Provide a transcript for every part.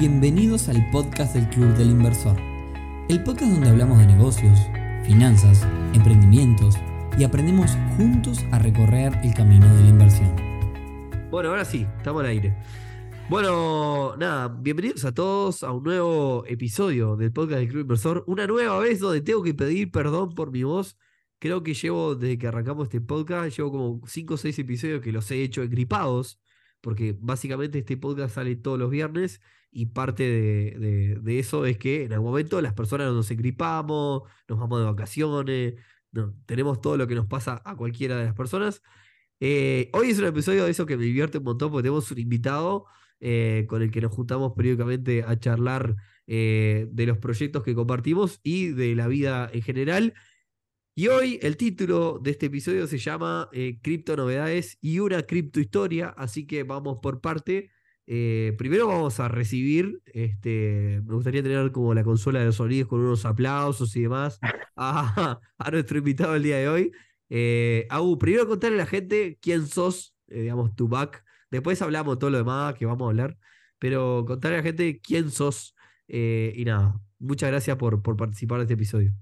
Bienvenidos al podcast del Club del Inversor, el podcast donde hablamos de negocios, finanzas, emprendimientos y aprendemos juntos a recorrer el camino de la inversión. Bueno, ahora sí, estamos al aire. Bueno, nada, bienvenidos a todos a un nuevo episodio del podcast del Club Inversor. Una nueva vez donde tengo que pedir perdón por mi voz. Creo que llevo, desde que arrancamos este podcast, llevo como 5 o 6 episodios que los he hecho engripados, porque básicamente este podcast sale todos los viernes y parte de, eso es que en algún momento las personas nos engripamos, nos vamos de vacaciones, no, tenemos todo lo que nos pasa a cualquiera de las personas. Eh, hoy es un episodio de eso que me divierte un montón porque tenemos un invitado eh, con el que nos juntamos periódicamente a charlar eh, de los proyectos que compartimos y de la vida en general. Y hoy el título de este episodio se llama Cripto Novedades y una cripto historia, así que vamos por parte. Eh, primero vamos a recibir, este, me gustaría tener como la consola de los sonidos con unos aplausos y demás a, nuestro invitado el día de hoy. Eh, primero contarle a la gente quién sos, eh, digamos, tu back. Después hablamos todo lo demás que vamos a hablar, pero contarle a la gente quién sos. Eh, y nada, muchas gracias por, por participar de este episodio.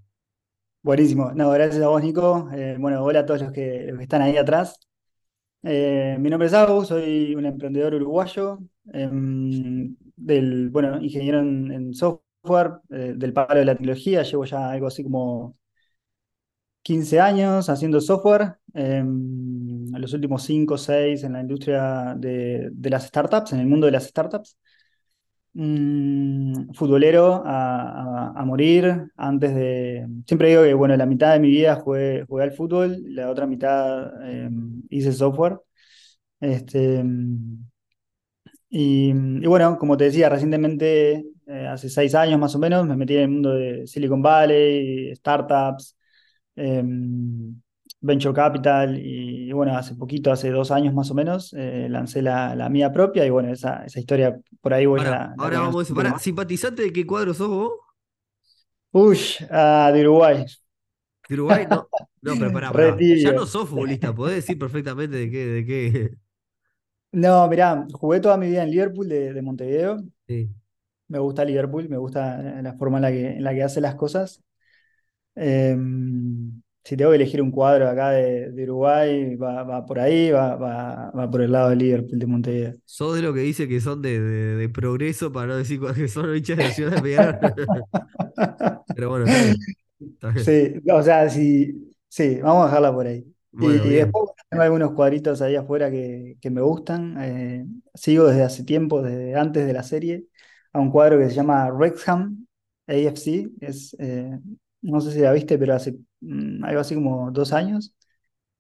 Buenísimo. No, gracias a vos, Nico. bueno, hola a todos los que, los que están ahí atrás. Mi nombre es Agu, soy un emprendedor uruguayo, Em, del, bueno, ingeniero en, software, eh, del palo de la tecnología, llevo ya algo así como 15 años haciendo software, em, los últimos 5 o 6 en la industria de, las startups, en el mundo de las startups. Mm, futbolero a, morir, antes de... Siempre digo que, bueno, la mitad de mi vida jugué, jugué al fútbol, la otra mitad em, hice software. Este, y, bueno, como te decía, recientemente, eh, hace seis años más o menos, me metí en el mundo de Silicon Valley, startups, em, venture capital y, bueno, hace poquito, hace dos años más o menos, eh, lancé la, mía propia y bueno, esa, esa historia por ahí voy a... Ahora vamos, para, ¿simpatizante de qué cuadro sos vos? Uy, de Uruguay. ¿De Uruguay? No, no pero para, ya no sos futbolista, podés decir perfectamente de qué, de qué, no, mirá, jugué toda mi vida en Liverpool de, Montevideo. Me gusta Liverpool, me gusta la forma en la que, en la que hace las cosas. Em, si tengo que elegir un cuadro acá de, Uruguay, va, por ahí, va, va, por el lado de Liverpool, de Montevideo. Sos de lo que dice que son de, progreso, para no decir que son hinchas de la ciudad de Pegar. Pero bueno, Sí, o sea, sí, sí, vamos a dejarla por ahí y, después tengo algunos cuadritos ahí afuera que, me gustan. Eh, sigo desde hace tiempo, desde antes de la serie, a un cuadro que se llama Wrexham AFC. Es, eh, no sé si la viste, pero hace algo así como dos años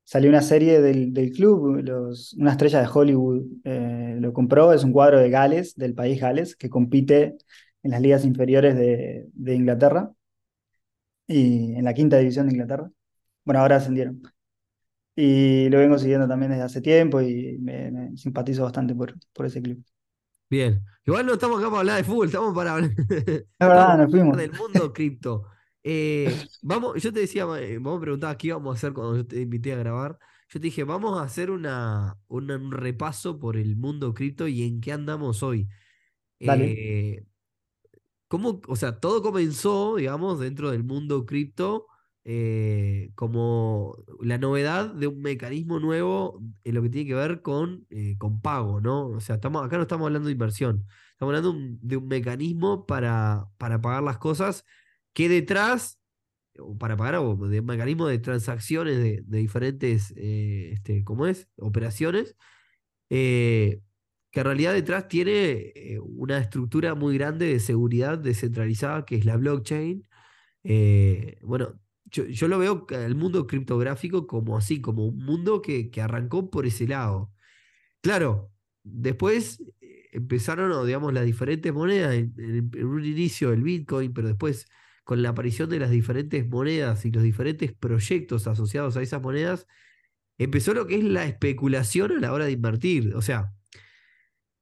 salió una serie del, club, los, una estrella de Hollywood eh, lo compró, es un cuadro de Gales, del país Gales, que compite en las ligas inferiores de, de Inglaterra y en la quinta división de Inglaterra. Bueno, ahora ascendieron. Y lo vengo siguiendo también desde hace tiempo y me, simpatizo bastante por, por ese club. Bien. Igual no estamos acá para hablar de fútbol, estamos para hablar verdad, nos fuimos. del mundo cripto. Eh, vamos, yo te decía, eh, vamos a preguntar qué íbamos a hacer cuando yo te invité a grabar. Yo te dije, vamos a hacer una, un repaso por el mundo cripto y en qué andamos hoy. Eh, ¿cómo, o sea, todo comenzó, digamos, dentro del mundo cripto eh, como la novedad de un mecanismo nuevo en lo que tiene que ver con, con pago, ¿no? O sea, estamos, acá no estamos hablando de inversión, estamos hablando de un mecanismo para, para pagar las cosas que detrás, para pagar, o de un mecanismo de transacciones de, diferentes, eh, este, ¿cómo es? Operaciones, que en realidad detrás tiene una estructura muy grande de seguridad descentralizada, que es la blockchain. bueno, yo, lo veo el mundo criptográfico como así, como un mundo que, arrancó por ese lado. Claro, después eh, empezaron, digamos, las diferentes monedas, en, un inicio el Bitcoin, pero después con la aparición de las diferentes monedas y los diferentes proyectos asociados a esas monedas, empezó lo que es la especulación a la hora de invertir. O sea,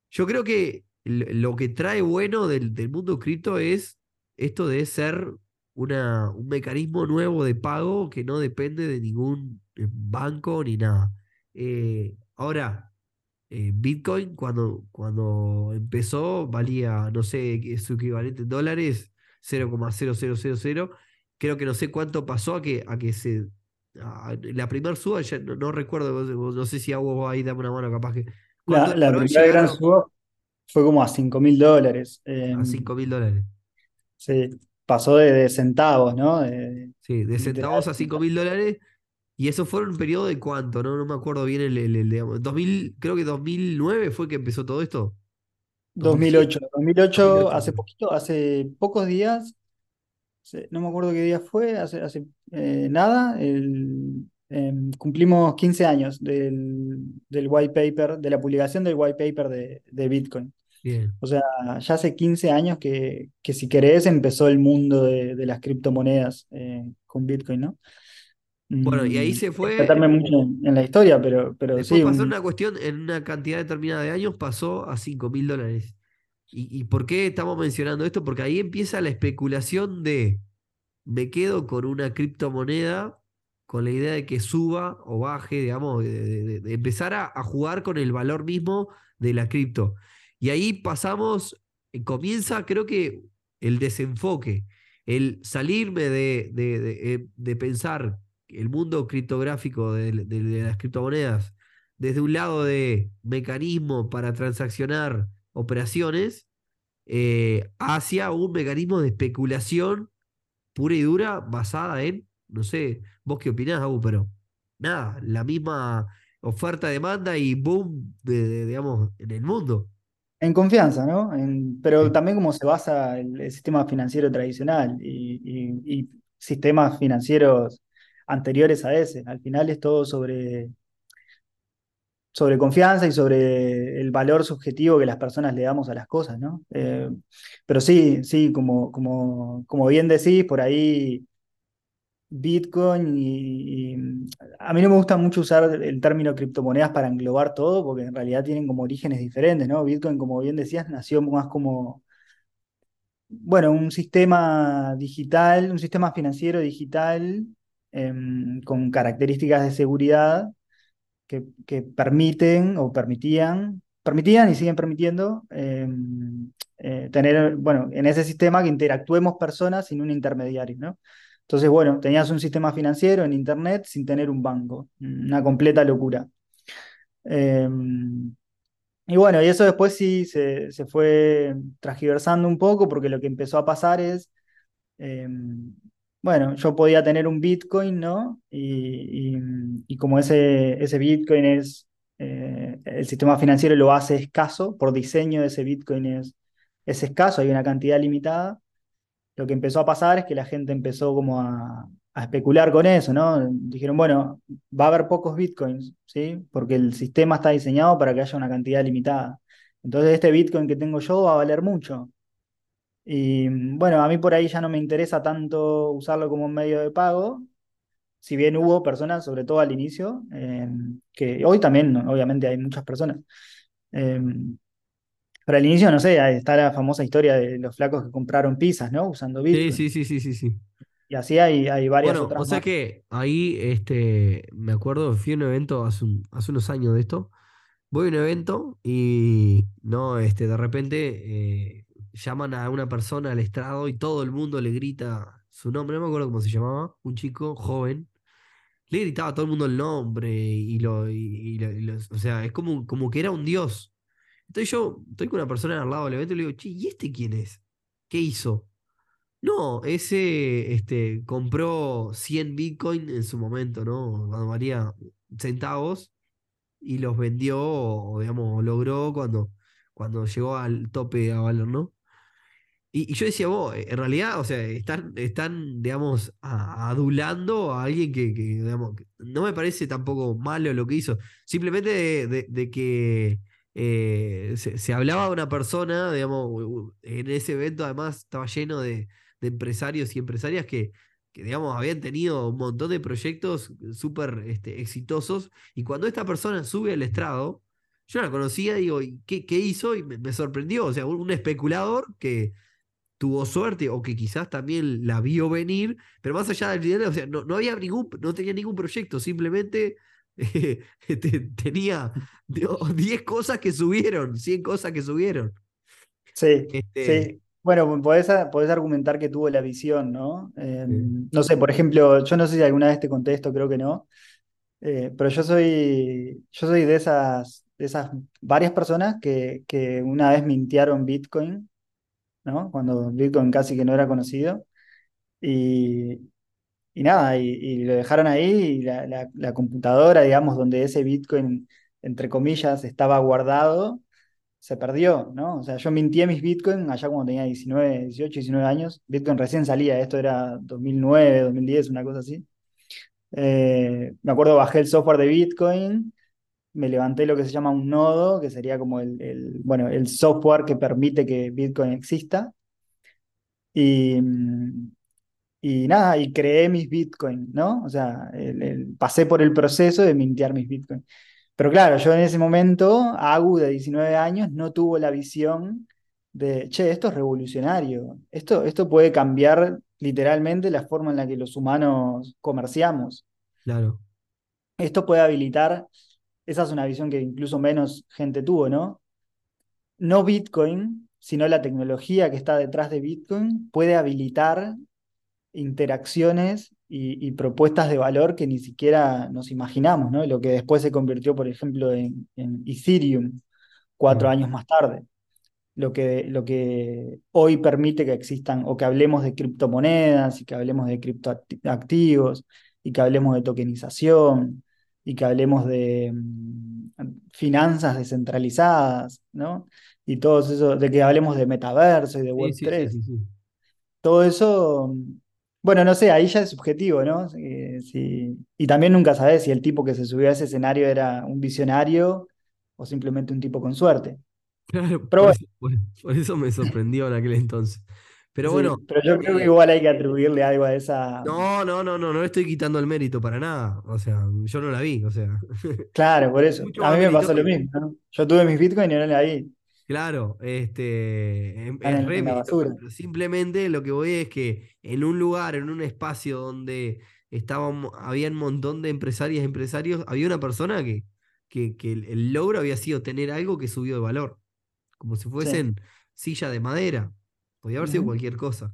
yo creo que lo que trae bueno del, del mundo cripto es esto de ser un mecanismo nuevo de pago que no depende de ningún eh, banco ni nada. Eh, ahora, eh, Bitcoin cuando, cuando empezó valía, no sé, su equivalente en dólares, 0,0000. Creo que no sé cuánto pasó a que, a que se... la primera suba, ya no, recuerdo, no sé si hago ahí, dame una mano capaz que... La, primera gran suba fue como a 5 mil dólares. a 5 mil dólares. Sí, pasó de, centavos, ¿no? sí, de centavos a 5 mil dólares y eso fue un periodo de cuánto, ¿no? No me acuerdo bien el, el, 2000, creo que 2009 fue que empezó todo esto. 2008, 2008, hace poquito, hace pocos días, no me acuerdo qué día fue, hace, hace eh, nada, em, cumplimos 15 años del, del, white paper, de la publicación del white paper de, de Bitcoin. Bien. O sea, ya hace 15 años que, que si querés empezó el mundo de, de las criptomonedas eh, con Bitcoin, ¿no? Bueno, y ahí mm, se fue. Tratarme mucho en la historia, pero, pero después sí. pasó una cuestión, en una cantidad determinada de años pasó a 5 mil dólares. ¿Y, por qué estamos mencionando esto? Porque ahí empieza la especulación de me quedo con una criptomoneda con la idea de que suba o baje, digamos, de, empezar a, a, jugar con el valor mismo de la cripto. Y ahí pasamos, eh, comienza creo que el desenfoque, el salirme de, de, de pensar el mundo criptográfico de, las criptomonedas desde un lado de mecanismo para transaccionar operaciones eh, hacia un mecanismo de especulación pura y dura basada en, no sé, vos qué opinás, Abu, pero nada, la misma oferta, demanda y boom, de, digamos, en el mundo. En confianza, ¿no? pero también como se basa el, sistema financiero tradicional y sistemas financieros anteriores a ese. Al final es todo sobre, sobre confianza y sobre el valor subjetivo que las personas le damos a las cosas, ¿no? Eh, pero sí, sí, como, como, como bien decís, por ahí Bitcoin y, a mí no me gusta mucho usar el término criptomonedas para englobar todo, porque en realidad tienen como orígenes diferentes, ¿no? Bitcoin, como bien decías, nació más como, bueno, un sistema digital, un sistema financiero digital Em, con características de seguridad que, permiten o permitían, permitían y siguen permitiendo em, eh, tener, bueno, en ese sistema que interactuemos personas sin un intermediario, ¿no? Entonces, bueno, tenías un sistema financiero en Internet sin tener un banco, una completa locura. Em, y bueno, y eso después sí se, se, fue transgiversando un poco porque lo que empezó a pasar es bueno, yo podía tener un Bitcoin, ¿no? Y, como ese, ese Bitcoin es, eh, el sistema financiero lo hace escaso, por diseño de ese Bitcoin es, es escaso, hay una cantidad limitada. Lo que empezó a pasar es que la gente empezó como a, especular con eso, ¿no? Dijeron, bueno, va a haber pocos Bitcoins, ¿sí? Porque el sistema está diseñado para que haya una cantidad limitada. Entonces este Bitcoin que tengo yo va a valer mucho. Y bueno, a mí por ahí ya no me interesa tanto usarlo como un medio de pago, si bien hubo personas, sobre todo al inicio, em, que hoy también, obviamente, hay muchas personas. Em, pero al inicio, no sé, está la famosa historia de los flacos que compraron pizzas, ¿no? Usando Bitcoin. Sí, sí, sí, sí, sí. Y así hay, hay varias bueno, otras. O sea que ahí, este, me acuerdo, fui a un evento hace, hace unos años de esto. Voy a un evento y no, este, de repente eh, llaman a una persona al estrado y todo el mundo le grita su nombre, no me acuerdo cómo se llamaba, un chico joven. Le gritaba a todo el mundo el nombre y lo, y, o sea, es como, como que era un dios. Entonces yo estoy con una persona al lado del evento y le digo, che, ¿y este quién es? ¿Qué hizo? No, ese este, compró 100 Bitcoin en su momento, ¿no? Cuando valía centavos y los vendió, o digamos, logró cuando, cuando llegó al tope a valor, ¿no? Y, yo decía, vos, en realidad, o sea, están, están digamos, adulando a alguien que, digamos, no me parece tampoco malo lo que hizo. Simplemente de, que eh, se, hablaba de una persona, digamos, en ese evento además estaba lleno de, empresarios y empresarias que, digamos, habían tenido un montón de proyectos súper este, exitosos. Y cuando esta persona sube al estrado, yo la conocía, digo, ¿qué, qué hizo? Y me sorprendió. O sea, un especulador que tuvo suerte o que quizás también la vio venir, pero más allá del dinero, o sea, no, no había ningún, no tenía ningún proyecto, simplemente tenía 10 cosas que subieron, 100 cosas que subieron. Sí, este, sí. Bueno, podés, argumentar que tuvo la visión, ¿no? Em, no sé, por ejemplo, yo no sé si alguna vez te conté esto, creo que no, eh, pero yo soy, yo soy de esas, de esas varias personas que, que una vez mintiaron Bitcoin, ¿no? Cuando Bitcoin casi que no era conocido. Y, y nada, y, lo dejaron ahí y la, la, computadora, digamos, donde ese Bitcoin, entre comillas, estaba guardado, se perdió, ¿no? O sea, yo mintié mis Bitcoin allá cuando tenía 19, 18, 19 años. Bitcoin recién salía, esto era 2009, 2010, una cosa así. Eh, me acuerdo, bajé el software de Bitcoin, me levanté lo que se llama un nodo, que sería como el, el bueno, el software que permite que Bitcoin exista. Y, y nada, y creé mis Bitcoin, ¿no? O sea, pasé por el proceso de mintear mis Bitcoin. Pero claro, yo en ese momento, Agu de 19 años, no tuvo la visión de, che, esto es revolucionario, esto, esto puede cambiar literalmente la forma en la que los humanos comerciamos. Claro. Esto puede habilitar, esa es una visión que incluso menos gente tuvo, ¿no? No Bitcoin, sino la tecnología que está detrás de Bitcoin puede habilitar interacciones y, propuestas de valor que ni siquiera nos imaginamos, ¿no? Lo que después se convirtió, por ejemplo, en, Ethereum cuatro años más tarde. Lo que, lo que hoy permite que existan o que hablemos de criptomonedas y que hablemos de criptoactivos y que hablemos de tokenización y que hablemos de mm, finanzas descentralizadas, ¿no? Y todo eso, de que hablemos de metaverso y de Web3. todo eso bueno, no sé, ahí ya es subjetivo, ¿no? Eh, y también nunca sabes si el tipo que se subió a ese escenario era un visionario o simplemente un tipo con suerte. Claro, por, eso, me sorprendió en aquel entonces. Pero bueno. Pero yo creo que igual hay que atribuirle algo a esa. No, no, no, no, no le estoy quitando el mérito para nada. O sea, yo no la vi, o sea. Claro, por eso. a mí me pasó lo mismo, ¿no? Yo tuve mis bitcoins y no la vi. Claro, este, es, simplemente lo que voy es que en un lugar, en un espacio donde estaban, había un montón de empresarias y empresarios, había una persona que, que, el, logro había sido tener algo que subió de valor, como si fuesen silla de madera, podía haber sido cualquier cosa.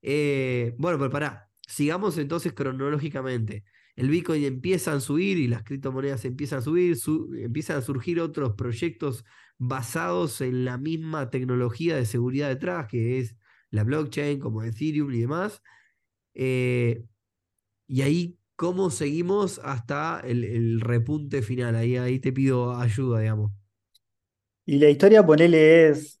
Eh, bueno, pero pará, sigamos entonces cronológicamente. El Bitcoin empieza a subir y las criptomonedas empiezan a subir, empiezan a surgir otros proyectos basados en la misma tecnología de seguridad detrás, que es la blockchain, como Ethereum y demás. Eh, y ahí, ¿cómo seguimos hasta el, repunte final? Ahí, ahí te pido ayuda, digamos. Y la historia, ponele, es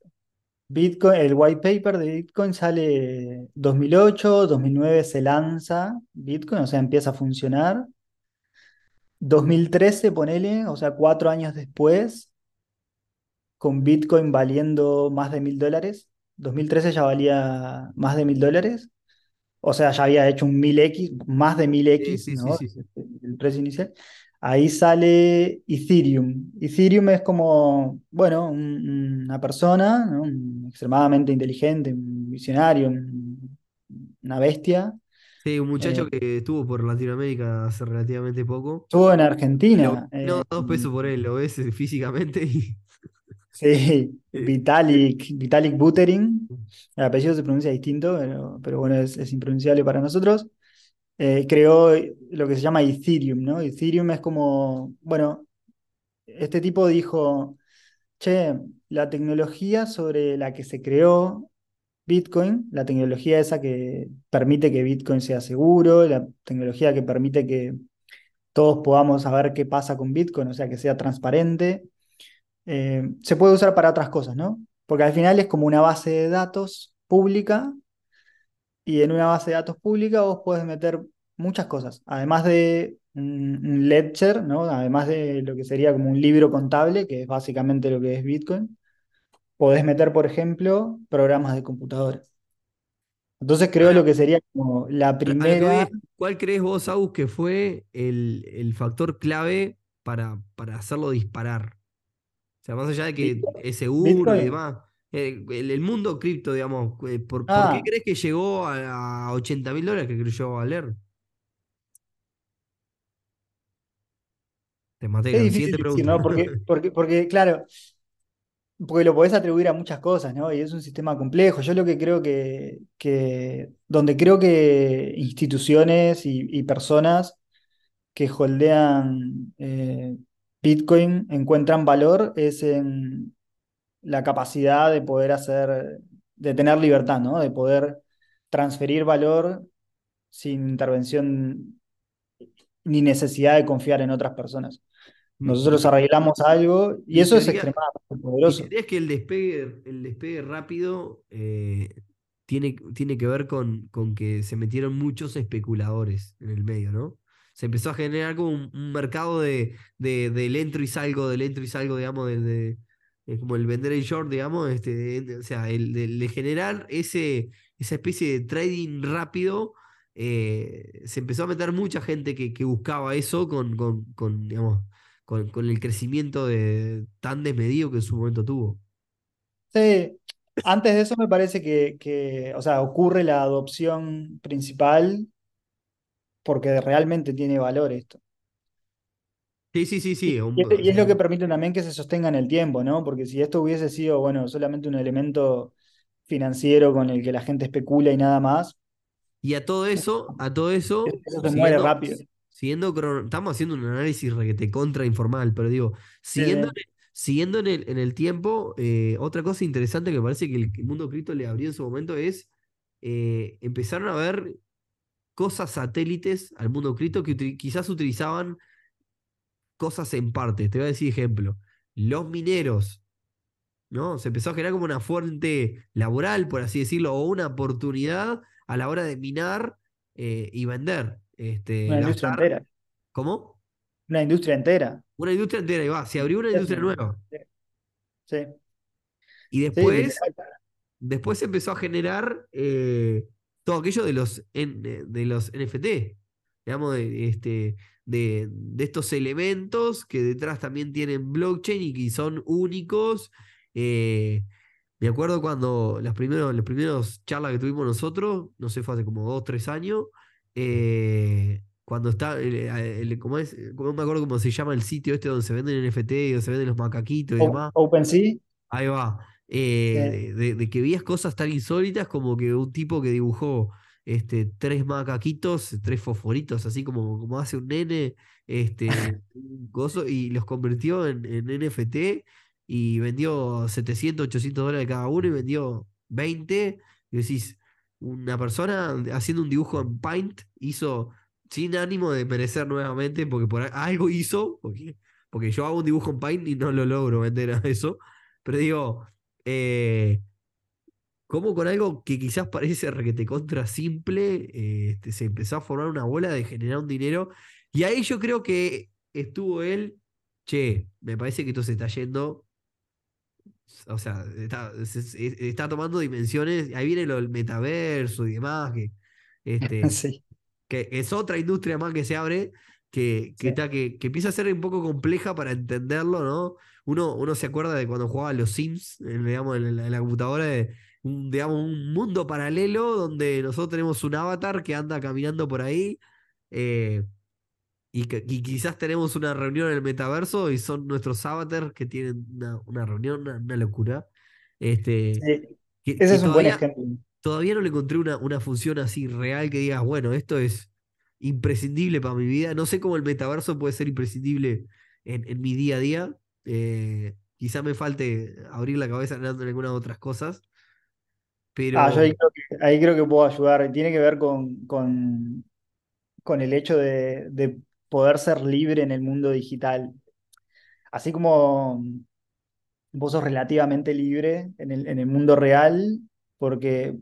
Bitcoin, el white paper de Bitcoin sale 2008, 2009 se lanza Bitcoin, o sea, empieza a funcionar. 2013, ponele, o sea, cuatro años después, con Bitcoin valiendo más de mil dólares. 2013 ya valía más de mil dólares. O sea, ya había hecho un 1000X, más de 1000X, ¿no? el precio inicial. Ahí sale Ethereum. Ethereum es como, bueno, una persona extremadamente inteligente, un visionario, una bestia. Sí, un muchacho eh, que estuvo por Latinoamérica hace relativamente poco. Estuvo en Argentina. no, dos pesos por él, lo ves físicamente y Sí, Vitalik, Vitalik Buterin. El apellido se pronuncia distinto, pero, bueno, es, impronunciable para nosotros. Eh, creó lo que se llama Ethereum, ¿no? Ethereum es como, bueno, este tipo dijo, che, la tecnología sobre la que se creó Bitcoin, la tecnología esa que permite que Bitcoin sea seguro, la tecnología que permite que todos podamos saber qué pasa con Bitcoin, o sea, que sea transparente, eh, se puede usar para otras cosas, ¿no? Porque al final es como una base de datos pública y en una base de datos pública vos podés meter muchas cosas, además de un ledger, ¿no? Además de lo que sería como un libro contable, que es básicamente lo que es Bitcoin, podés meter, por ejemplo, programas de computadora. Entonces creo lo que sería como la primera... ¿Cuál crees vos, Agus, que fue el, factor clave para, para hacerlo disparar? O sea, más allá de que es seguro y demás. Eh, el, mundo cripto, digamos, eh, ¿por, qué ah. crees que llegó a, 80 mil dólares que a leer? Te maté. Es difícil pregunta. ¿no? Porque, porque, porque, claro, porque lo podés atribuir a muchas cosas, ¿no? Y es un sistema complejo. Yo lo que creo que, que donde creo que instituciones y, y personas que holdean eh, Bitcoin encuentran valor es en la capacidad de poder hacer, de tener libertad, ¿no? De poder transferir valor sin intervención ni necesidad de confiar en otras personas. Mi- Nosotros arreglamos algo y eso es extremadamente poderoso. teoría es que el despegue, el despegue rápido eh, tiene, tiene que ver con, con que se metieron muchos especuladores en el medio, ¿no? Se empezó a generar como un, un mercado de, de, del entro y salgo, del entro y salgo, digamos, de, de- de como el vender en short, digamos, este, o sea, el, de, de generar ese, esa especie de trading rápido. eh, se empezó a meter mucha gente que, que buscaba eso con, con, con, digamos, con, con el crecimiento de, tan desmedido que en su momento tuvo. Sí, antes de eso me parece que, que, o sea, ocurre la adopción principal porque realmente tiene valor esto. Sí, sí, sí, sí. un- Y, es- y es lo que permite también que se sostenga en el tiempo, ¿no? Porque si esto hubiese sido, bueno, solamente un elemento financiero con el que la gente especula y nada más, Y a todo eso, a todo eso, eso se muere rápido. siguiendo estamos haciendo un análisis requete contra informal, pero digo, siguiendo, sí. en el- siguiendo en el, en el tiempo, eh, otra cosa interesante que me parece que el, que el mundo cripto le abrió en su momento es eh, empezaron a ver cosas satélites al mundo cripto que util- quizás utilizaban cosas en parte. Te voy a decir ejemplo. Los mineros, ¿no? Se empezó a generar como una fuente laboral, por así decirlo, o una oportunidad a la hora de minar eh, y vender. Este, Una industria entera. ¿Cómo? Una industria entera. Una industria entera, y va. Se abrió una industria nueva. Sí, Y después, después se empezó a generar eh, todo aquello de los, en- de los NFT. Digamos, de, este, de, de estos elementos que detrás también tienen blockchain y que son únicos. eh, me acuerdo cuando las primeros, las primeros charlas que tuvimos nosotros, no sé, fue hace como dos, tres años, eh, cuando está, el, el- ¿cómo es? Me acuerdo cómo se llama el sitio este donde se venden NFT y donde se venden los macaquitos y O- demás. OpenSea, Ahí va. Eh, de que veías cosas tan insólitas como que un tipo que dibujó este, tres macaquitos, tres fosforitos, así como, como hace un nene, este, un coso, y los convirtió en, en NFT y vendió 700, 800 dólares cada uno y vendió 20. Y decís, una persona haciendo un dibujo en Paint hizo sin ánimo de merecer nuevamente, porque por algo hizo, porque, porque yo hago un dibujo en Paint y no lo logro vender a eso. Pero digo, eh, como con algo que quizás parece requete contra simple, eh, este, se empezó a formar una bola de generar un dinero. Y ahí yo creo que estuvo él, che, me parece que esto se está yendo. O sea, está, se- está tomando dimensiones. Ahí viene lo del metaverso y demás, que, este, sí. que es otra industria más que se abre, que, que, Sí. está, que, que empieza a ser un poco compleja para entenderlo, ¿no? Uno, uno se acuerda de cuando jugaba a los Sims, digamos, en la, en la computadora, de un, digamos, un mundo paralelo donde nosotros tenemos un avatar que anda caminando por ahí. eh, y, que- y quizás tenemos una reunión en el metaverso y son nuestros avatars que tienen una, una reunión, una, una locura. Este, Sí. que, Ese que es un buen todavía, ejemplo. todavía no le encontré una, una función así real que digas, bueno, esto es imprescindible para mi vida. No sé cómo el metaverso puede ser imprescindible en, en mi día a día. Eh, quizá me falte abrir la cabeza en algunas otras cosas. Ah, yo ahí creo que, ahí creo que puedo ayudar. Tiene que ver con, con, con el hecho de, de poder ser libre en el mundo digital. Así como vos sos relativamente libre en el, en el mundo real, porque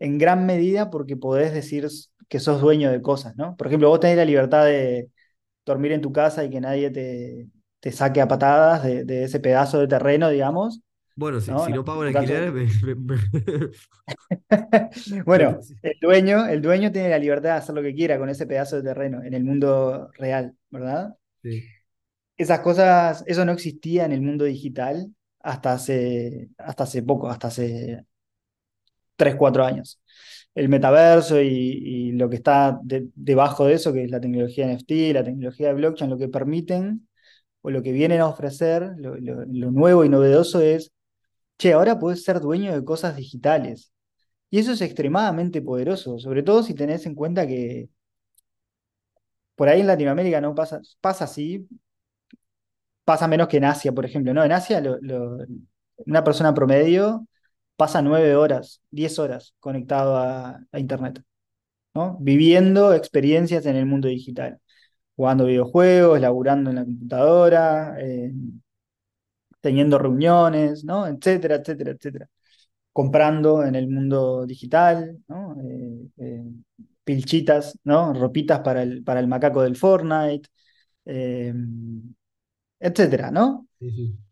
en gran medida porque podés decir que sos dueño de cosas, ¿no? Por ejemplo, vos tenés la libertad de dormir en tu casa y que nadie te, te saque a patadas de, de ese pedazo de terreno, digamos. Bueno, si, ¿no? si no pago el alquiler, me- me- me- Bueno, el dueño, el dueño tiene la libertad de hacer lo que quiera con ese pedazo de terreno en el mundo real, ¿verdad? sí. Esas cosas, eso no existía en el mundo digital hasta hace, hasta hace poco, hasta hace 3, 4 años. El metaverso y, lo que está debajo de eso, que es la tecnología NFT, la tecnología de blockchain, lo que permiten o lo que vienen a ofrecer, lo, lo nuevo y novedoso es, che, ahora puedes ser dueño de cosas digitales. Y eso es extremadamente poderoso, sobre todo si tenés en cuenta que por ahí en Latinoamérica no pasa, pasa así, pasa menos que en Asia, por ejemplo. No, en Asia una persona promedio pasa nueve horas, diez horas conectado a, Internet, ¿no? Viviendo experiencias en el mundo digital, jugando videojuegos, laburando en la computadora, teniendo reuniones, ¿no? Etcétera, etcétera, etcétera. Comprando en el mundo digital, ¿no? Eh, eh, pilchitas, ¿no? Ropitas para el, para el macaco del Fortnite, etcétera, ¿no?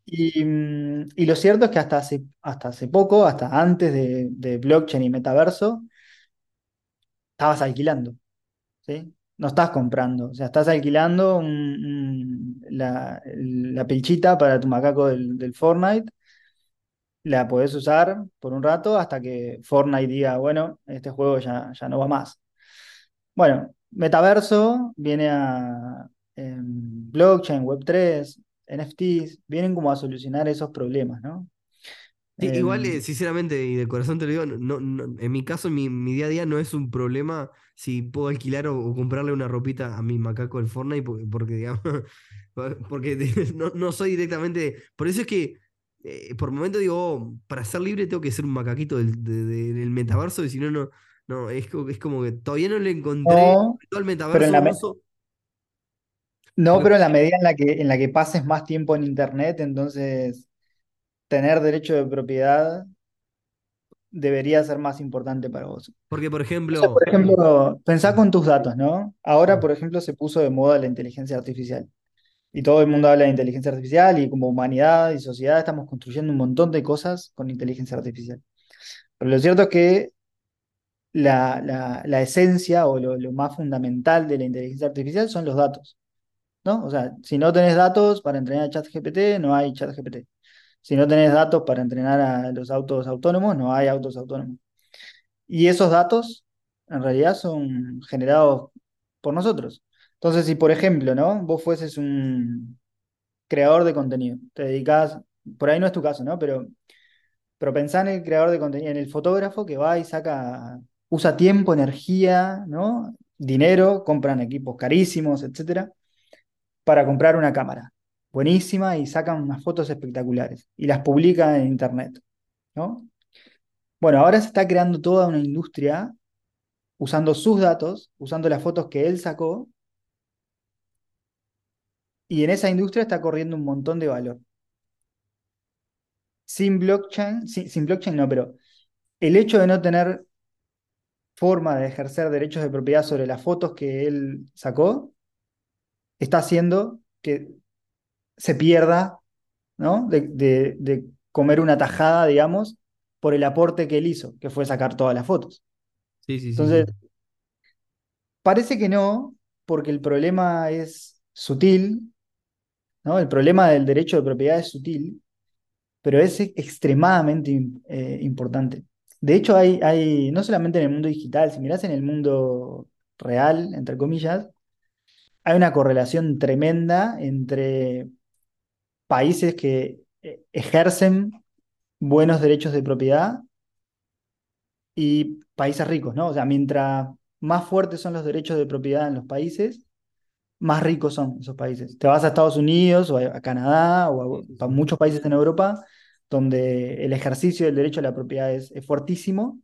Mm, y, lo cierto es que hasta hace, hasta hace poco, hasta antes de, blockchain y metaverso, estabas alquilando, ¿sí? No estás comprando, o sea, estás alquilando la, la, pilchita para tu macaco del, Fortnite, la podés usar por un rato hasta que Fortnite diga, bueno, este juego ya, ya no va más. Bueno, metaverso viene a em, blockchain, Web3, NFTs, vienen como a solucionar esos problemas, ¿no? Igual, em, eh, sinceramente, y de corazón te lo digo, no, en mi caso, mi, mi, día a día no es un problema si puedo alquilar o, comprarle una ropita a mi macaco del Fortnite, porque, digamos, porque no, soy directamente. Por eso es que, eh, por momento digo, oh, para ser libre tengo que ser un macaquito del, del metaverso, y si no, no. No, es, es como que todavía no le encontré todo el metaverso. No, pero en la medida en la que, en la que pases más tiempo en internet, entonces tener derecho de propiedad debería ser más importante para vos. Porque, por ejemplo. por ejemplo, pensá con tus datos, ¿no? Ahora, por ejemplo, se puso de moda la inteligencia artificial. Y todo el mundo habla de inteligencia artificial y como humanidad y sociedad estamos construyendo un montón de cosas con inteligencia artificial. Pero lo cierto es que la, la, esencia o lo, lo, más fundamental de la inteligencia artificial son los datos. ¿no? O sea, si no tenés datos para entrenar a ChatGPT, no hay ChatGPT. Si no tenés datos para entrenar a los autos autónomos, no hay autos autónomos. Y esos datos, en realidad, son generados por nosotros. Entonces, si por ejemplo, ¿no? Vos fueses un creador de contenido, te dedicas, por ahí no es tu caso, ¿no? Pero, pero pensá en el creador de contenido, en el fotógrafo que va y saca, usa tiempo, energía, ¿no? Dinero, compran equipos carísimos, etcétera para comprar una cámara. Buenísima y sacan unas fotos espectaculares y las publican en internet. ¿no? Bueno, ahora se está creando toda una industria usando sus datos, usando las fotos que él sacó, y en esa industria está corriendo un montón de valor. Sin blockchain, sin, sin blockchain no, pero el hecho de no tener forma de ejercer derechos de propiedad sobre las fotos que él sacó, está haciendo que se pierda, ¿no? De, comer una tajada, digamos, por el aporte que él hizo, que fue sacar todas las fotos. Sí, sí, Entonces, parece que no, porque el problema es sutil, ¿no? El problema del derecho de propiedad es sutil, pero es extremadamente eh, importante. De hecho, hay, hay, no solamente en el mundo digital, si miras en el mundo real, entre comillas, hay una correlación tremenda entre países que eh, ejercen buenos derechos de propiedad y países ricos, ¿no? O sea, mientras más fuertes son los derechos de propiedad en los países, más ricos son esos países. Te vas a Estados Unidos o a Canadá o a, muchos países en Europa donde el ejercicio del derecho a la propiedad es, es fuertísimo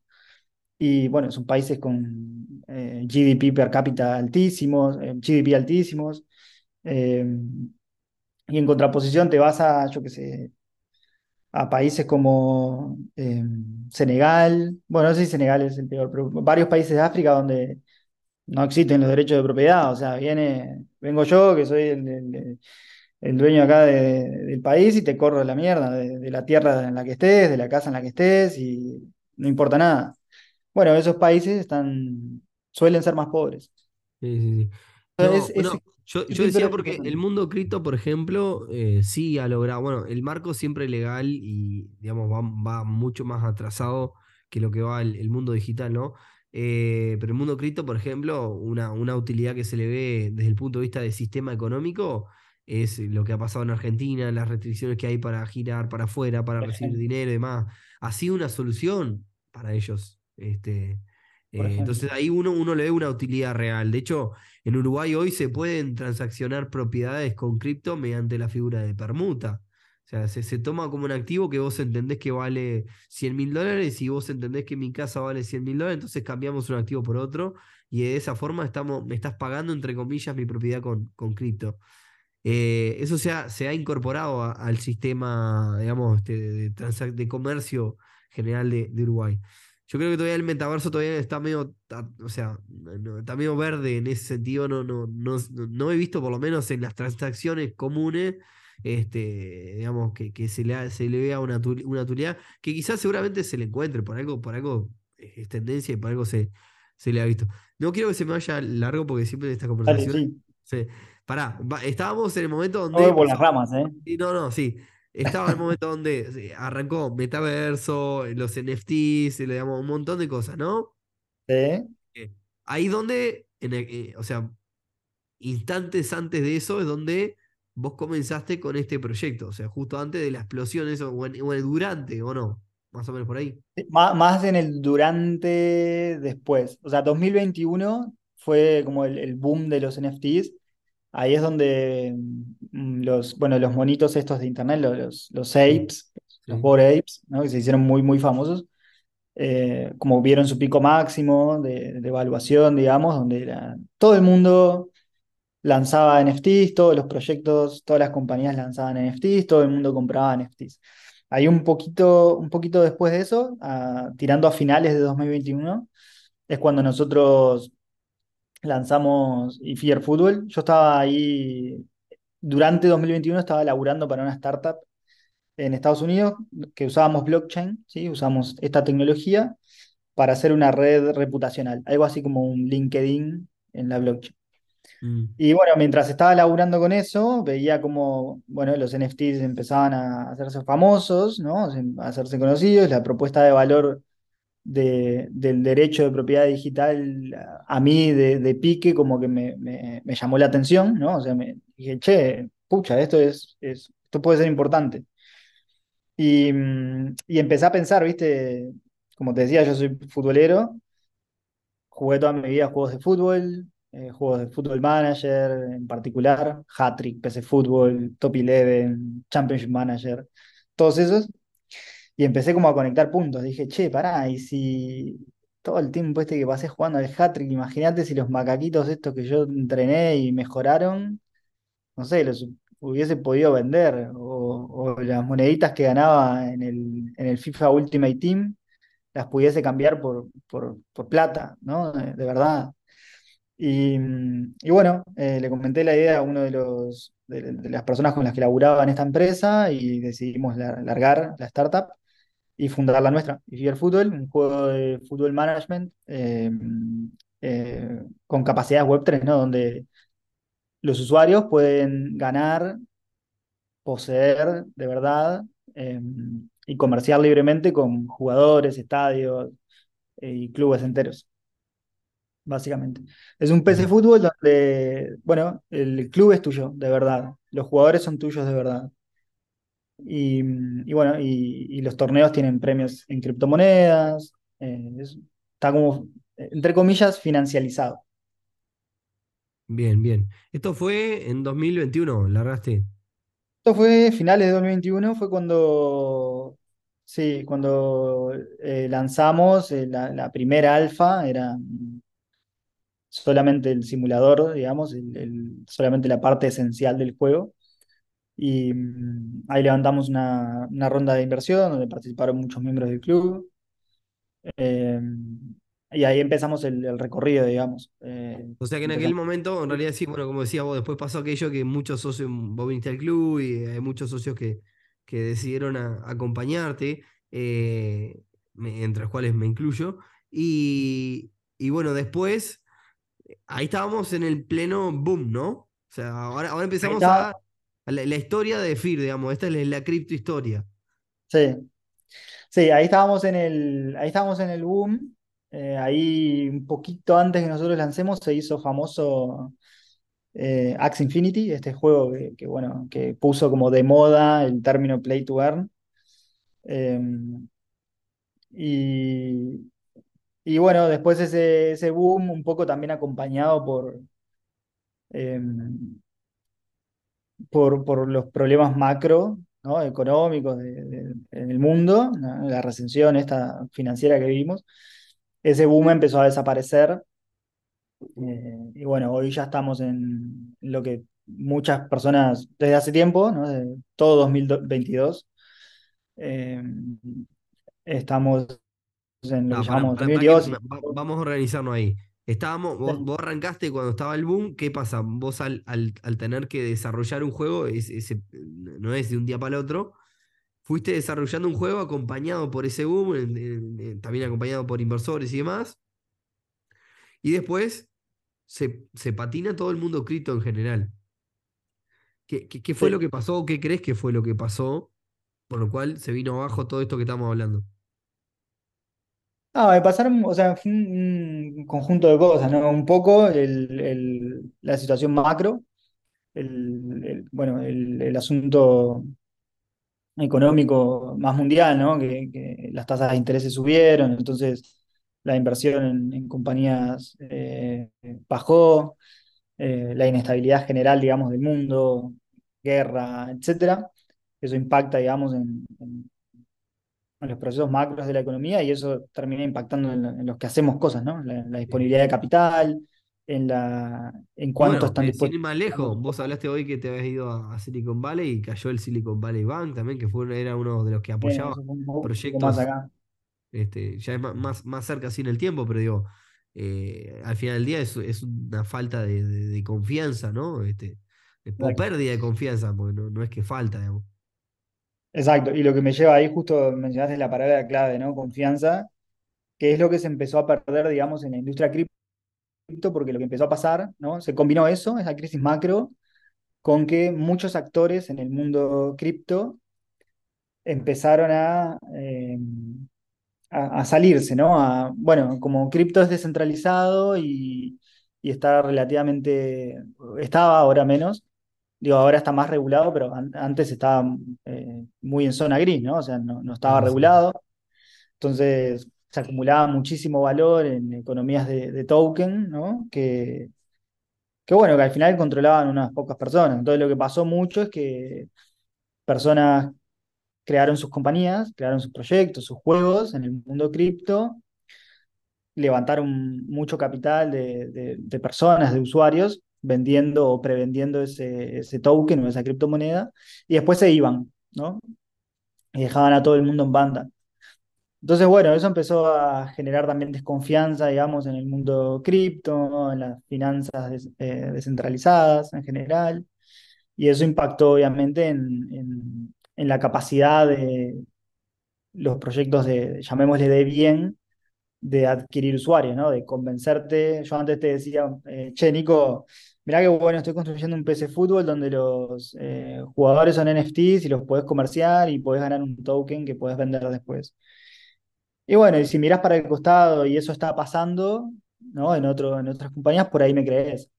y bueno, son países con eh, GDP per cápita altísimos, eh, GDP altísimos. Eh, y en contraposición te vas a, yo qué sé, a países como Senegal, bueno, no sé si Senegal es el peor, pero varios países de África donde no existen los derechos de propiedad, o sea, viene, vengo yo, que soy el, dueño acá del país y te corro la mierda de, de, la tierra en la que estés, de la casa en la que estés y no importa nada. Bueno, esos países están, suelen ser más pobres. Sí, sí, sí. Yo, decía porque el mundo cripto, por ejemplo, eh, sí ha logrado, bueno, el marco siempre legal y, digamos, va, mucho más atrasado que lo que va el, mundo digital, ¿no? Eh, pero el mundo cripto, por ejemplo, una, una utilidad que se le ve desde el punto de vista del sistema económico es lo que ha pasado en Argentina, las restricciones que hay para girar para afuera, para recibir dinero y demás. Ha sido una solución para ellos. Este, eh, entonces ahí uno, uno le ve una utilidad real. De hecho, en Uruguay hoy se pueden transaccionar propiedades con cripto mediante la figura de permuta. O sea, se, toma como un activo que vos entendés que vale 100 mil dólares y vos entendés que mi casa vale 100 mil dólares, entonces cambiamos un activo por otro y de esa forma estamos, me estás pagando, entre comillas, mi propiedad con, con cripto. Eh, eso se ha, se ha incorporado al sistema, digamos, este, de, de, comercio general de, Uruguay. Yo creo que todavía el metaverso todavía está medio, o sea, está medio verde en ese sentido. No, no, no, no he visto, por lo menos en las transacciones comunes, este, digamos, que, que se, le, se le vea una, una utilidad que quizás seguramente se le encuentre, por algo, por algo es tendencia y por algo se, se le ha visto. No quiero que se me vaya largo porque siempre en esta conversación. sí. Pará, estábamos en el momento donde. No por las ramas, ¿eh? no, no, sí. Estaba en el momento donde arrancó metaverso, los NFTs, le damos un montón de cosas, ¿no? Sí. Eh, ahí donde, eh, o sea, instantes antes de eso es donde vos comenzaste con este proyecto, o sea, justo antes de la explosión, eso, o en, el durante, o no, más o menos por ahí. Más, en el durante después, o sea, 2021 fue como el boom de los NFTs Ahí es donde mm, los, bueno, los monitos estos de internet, los, los apes, los bored apes, ¿no? que se hicieron muy, muy famosos, eh, como vieron su pico máximo de, evaluación, digamos, donde todo el mundo lanzaba NFTs, todos los proyectos, todas las compañías lanzaban NFTs, todo el mundo compraba NFTs. Ahí un poquito, un poquito después de eso, tirando a finales de 2021, es cuando nosotros lanzamos Fear Football. Yo estaba ahí, durante 2021 estaba laburando para una startup en Estados Unidos que usábamos blockchain, ¿sí? usamos esta tecnología para hacer una red reputacional, algo así como un LinkedIn en la blockchain. Mm. Y bueno, mientras estaba laburando con eso, veía como, bueno, los NFTs empezaban a hacerse famosos, ¿no? A hacerse conocidos, la propuesta de valor del derecho de propiedad digital a mí de, pique como que me, llamó la atención, ¿no? O sea, me dije, che, pucha, esto, es, esto puede ser importante. Y, y, empecé a pensar, viste, como te decía, yo soy futbolero, jugué toda mi vida juegos de fútbol, eh, juegos de fútbol manager en particular, Hattrick, PC Fútbol, Top Eleven, Championship Manager, todos esos. Y empecé como a conectar puntos. Dije, che, pará, y si todo el tiempo este que pasé jugando al hat-trick, imagínate si los macaquitos estos que yo entrené y mejoraron, no sé, los hubiese podido vender. O, las moneditas que ganaba en el, en el FIFA Ultimate Team, las pudiese cambiar por, por, plata, ¿no? De, verdad. Y, bueno, eh, le comenté la idea a uno de los de, las personas con las que laburaba en esta empresa y decidimos largar la startup y fundar la nuestra, el Fútbol, un juego de fútbol management eh, eh, con capacidades web 3, ¿no? donde los usuarios pueden ganar, poseer de verdad eh, y comerciar libremente con jugadores, estadios y clubes enteros. Básicamente. Es un PC fútbol donde, bueno, el club es tuyo, de verdad. Los jugadores son tuyos de verdad. Y, bueno, y, los torneos tienen premios en criptomonedas. Eh, está como, entre comillas, financializado. Bien, bien. Esto fue en 2021, largaste. Esto fue finales de 2021, fue cuando, sí, cuando eh, lanzamos eh, la, primera alfa, era solamente el simulador, digamos, solamente la parte esencial del juego. Y mm, ahí levantamos una, ronda de inversión donde participaron muchos miembros del club. Em, y ahí empezamos el, recorrido, digamos. Eh, o sea que en aquel momento, en realidad sí, bueno, como decía vos, después pasó aquello que muchos socios, vos viniste al club y hay muchos socios que, que decidieron acompañarte, eh, entre los cuales me incluyo. Y, y, bueno, después, ahí estábamos en el pleno boom, ¿no? O sea, ahora, ahora empezamos a la, historia de FIR, digamos, esta es la, criptohistoria. Sí. Sí, ahí estábamos en el, ahí estábamos en el boom. Eh, ahí un poquito antes que nosotros lancemos se hizo famoso eh, Axe Infinity, este juego que, bueno, que puso como de moda el término play to earn. Em, y, y, bueno, después ese, ese, boom un poco también acompañado por, em, por, por, los problemas macro ¿no? económicos en el mundo, la recesión esta financiera que vivimos, ese boom empezó a desaparecer eh, y bueno, hoy ya estamos en lo que muchas personas desde hace tiempo, ¿no? todo 2022, eh, estamos en lo que llamamos vamos a organizarnos ahí. Estábamos, vos, arrancaste cuando estaba el boom, ¿qué pasa? Vos al, tener que desarrollar un juego, no es de un día para el otro, fuiste desarrollando un juego acompañado por ese boom, también acompañado por inversores y demás, y después se, patina todo el mundo cripto en general. ¿Qué, qué, fue lo que pasó? ¿Qué crees que fue lo que pasó? Por lo cual se vino abajo todo esto que estamos hablando. Ah, me pasaron, o sea, un, conjunto de cosas, ¿no? Un poco el, la situación macro, el, bueno, el, asunto económico más mundial, ¿no? Que, las tasas de interés subieron, entonces la inversión en, compañías eh, bajó, eh, la inestabilidad general, digamos, del mundo, guerra, etcétera. Eso impacta, digamos, en, los procesos macros de la economía y eso termina impactando en, los que hacemos cosas, ¿no? La, disponibilidad de capital, en la en cuánto están dispuestos. Sin más lejos, vos hablaste hoy que te habías ido a, Silicon Valley y cayó el Silicon Valley Bank también, que fue, era uno de los que apoyaba proyectos. Más acá. Este, ya es más, más cerca así en el tiempo, pero digo, eh, al final del día es, es una falta de, confianza, ¿no? Este, o pérdida de confianza, porque no, es que falta, digamos. Exacto, y lo que me lleva ahí, justo mencionaste la palabra clave, ¿no? Confianza, que es lo que se empezó a perder, digamos, en la industria cripto, porque lo que empezó a pasar, ¿no? Se combinó eso, esa crisis macro, con que muchos actores en el mundo cripto empezaron a eh, a, salirse, ¿no? bueno, como cripto es descentralizado y, está relativamente, estaba ahora menos, digo, ahora está más regulado, pero antes estaba eh, muy en zona gris, ¿no? O sea, no, estaba ah, regulado. Entonces se acumulaba muchísimo valor en economías de, token, ¿no? Que, que bueno, que al final controlaban unas pocas personas. Entonces lo que pasó mucho es que personas crearon sus compañías, crearon sus proyectos, sus juegos en el mundo cripto, levantaron mucho capital de, personas, de usuarios, vendiendo o prevendiendo ese, ese token o esa criptomoneda, y después se iban, ¿no? Y dejaban a todo el mundo en banda. Entonces, bueno, eso empezó a generar también desconfianza, digamos, en el mundo cripto, en las finanzas eh, descentralizadas en general, y eso impactó obviamente en, en la capacidad de los proyectos de, llamémosle de bien, de adquirir usuarios, ¿no? De convencerte. Yo antes te decía, eh, che, Nico, mirá que bueno, estoy construyendo un PC fútbol donde los eh, jugadores son NFTs y los puedes comerciar y puedes ganar un token que puedes vender después. Y bueno, y si mirás para el costado y eso está pasando, ¿no? En otras compañías, por ahí me crees.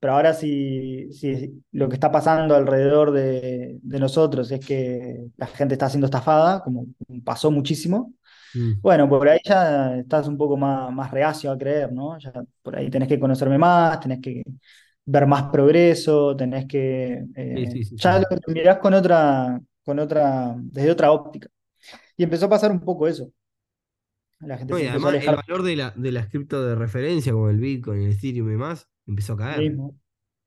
Pero ahora si, si lo que está pasando alrededor de, nosotros es que la gente está siendo estafada, como pasó muchísimo, mm. bueno, por ahí ya estás un poco más, más reacio a creer, ¿no? Ya por ahí tenés que conocerme más, tenés que ver más progreso, tenés que... Eh, ya lo mirás con otra, con otra, desde otra óptica. Y empezó a pasar un poco eso. La gente el valor de la, de las cripto de referencia, como el Bitcoin, el Ethereum y más, empezó a caer.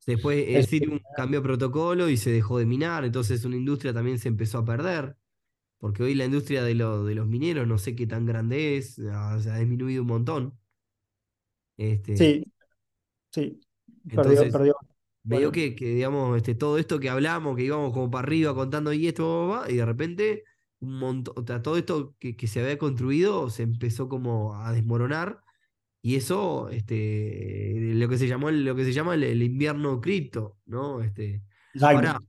Después Ethereum cambió protocolo y se dejó de minar, entonces una industria también se empezó a perder, porque hoy la industria de, de los mineros no sé qué tan grande es, ha disminuido un montón. Este, sí, sí, perdió, perdió. Veo que, digamos, este, todo esto que hablamos, que íbamos como para arriba contando y esto, y de repente un montón, todo esto que, que, se había construido se empezó como a desmoronar y eso, este, lo que se llamó lo que se llama el, invierno cripto, ¿no? Este, ahora,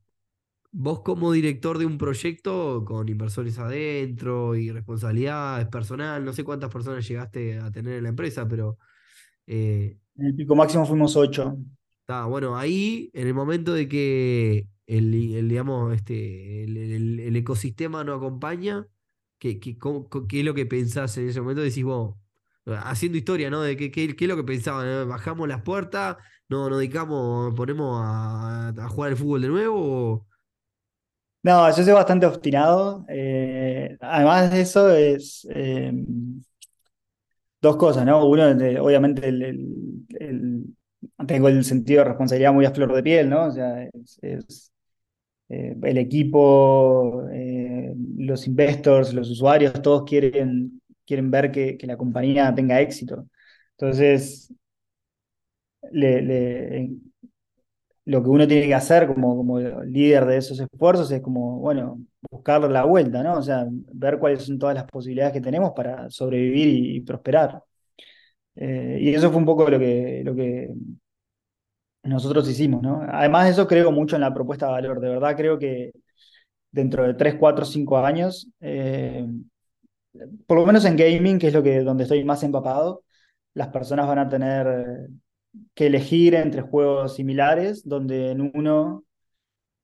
vos como director de un proyecto con inversores adentro y responsabilidades personal, no sé cuántas personas llegaste a tener en la empresa, pero... Eh, en el pico máximo fuimos ocho. Está, bueno, ahí en el momento de que el, digamos, este, el, ecosistema no acompaña, ¿qué, qué, es lo que pensás en ese momento? Decís vos, haciendo historia, ¿no? De qué, qué, es lo que pensaban, bajamos las puertas, no nos dedicamos, ponemos a, jugar el fútbol de nuevo. No, yo soy bastante obstinado. Eh, además de eso, es em, dos cosas, ¿no? Uno, obviamente, tengo el sentido de responsabilidad muy a flor de piel, ¿no? O sea, es, eh, el equipo, eh, los investors, los usuarios, todos quieren, quieren ver que, la compañía tenga éxito. Entonces, lo que uno tiene que hacer como, como líder de esos esfuerzos es como, bueno, buscar la vuelta, ¿no? O sea, ver cuáles son todas las posibilidades que tenemos para sobrevivir y, prosperar. Eh, y eso fue un poco lo que, lo que nosotros hicimos, ¿no? Además de eso, creo mucho en la propuesta de valor. De verdad, creo que dentro de 3, 4, 5 años, eh, por lo menos en gaming, que es lo que, donde estoy más empapado, las personas van a tener que elegir entre juegos similares, donde en uno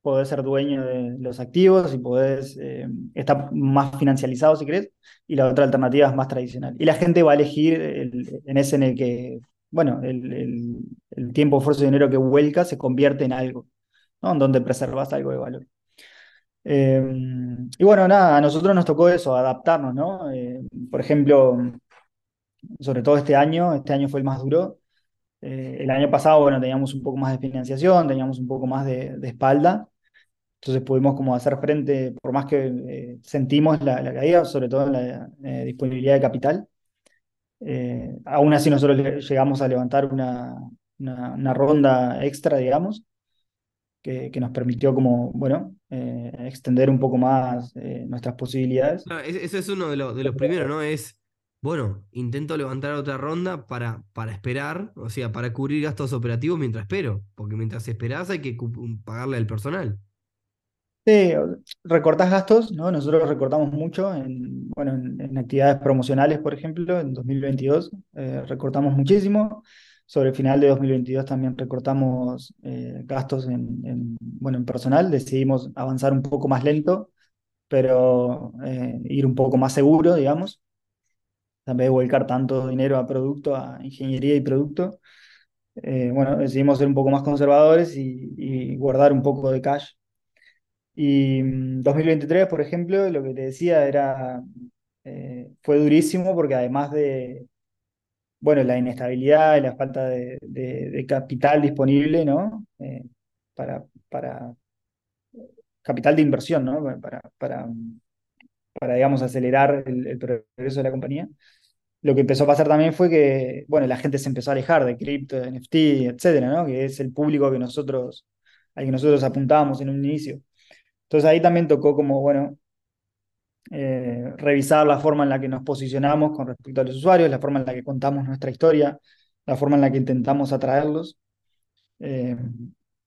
podés ser dueño de los activos y podés eh, estar más financializado si querés, y la otra alternativa es más tradicional. Y la gente va a elegir en ese en el que bueno, el, tiempo, esfuerzo y dinero que vuelca se convierte en algo, ¿no? En donde preservas algo de valor. Eh, y bueno, nada, a nosotros nos tocó eso, adaptarnos, ¿no? Eh, por ejemplo, sobre todo este año, este año fue el más duro. Eh, el año pasado, bueno, teníamos un poco más de financiación, teníamos un poco más de, espalda, entonces pudimos como hacer frente, por más que sentimos la, la, caída, sobre todo en la disponibilidad de capital. Eh, aún así nosotros llegamos a levantar una, una, ronda extra, digamos, que, que, nos permitió como, bueno, eh, extender un poco más eh, nuestras posibilidades. eso es uno de, de los primeros, ¿no? Es, bueno, intento levantar otra ronda para, para esperar, o sea, para cubrir gastos operativos mientras espero, porque mientras esperás hay que pagarle al personal. Sí, recortás gastos, ¿no? Nosotros recortamos mucho en, bueno, en, actividades promocionales, por ejemplo, en 2022 eh, recortamos muchísimo. Sobre el final de 2022 también recortamos eh, gastos en, bueno, en personal. Decidimos avanzar un poco más lento, pero eh, ir un poco más seguro, digamos. También volcar tanto dinero a producto, a ingeniería y producto. bueno, decidimos ser un poco más conservadores y, y guardar un poco de cash y 2023, mm, por ejemplo, lo que te decía era, eh, fue durísimo porque además de, bueno, la inestabilidad y la falta de, capital disponible, ¿no? Eh, para, para capital de inversión, ¿no? Para, para, para digamos, acelerar el, progreso de la compañía. Lo que empezó a pasar también fue que, bueno, la gente se empezó a alejar de cripto, de NFT, etcétera, ¿no? Que es el público que nosotros, al que nosotros apuntábamos en un inicio. Entonces ahí también tocó como, bueno, eh, revisar la forma en la que nos posicionamos con respecto a los usuarios, la forma en la que contamos nuestra historia, la forma en la que intentamos atraerlos eh,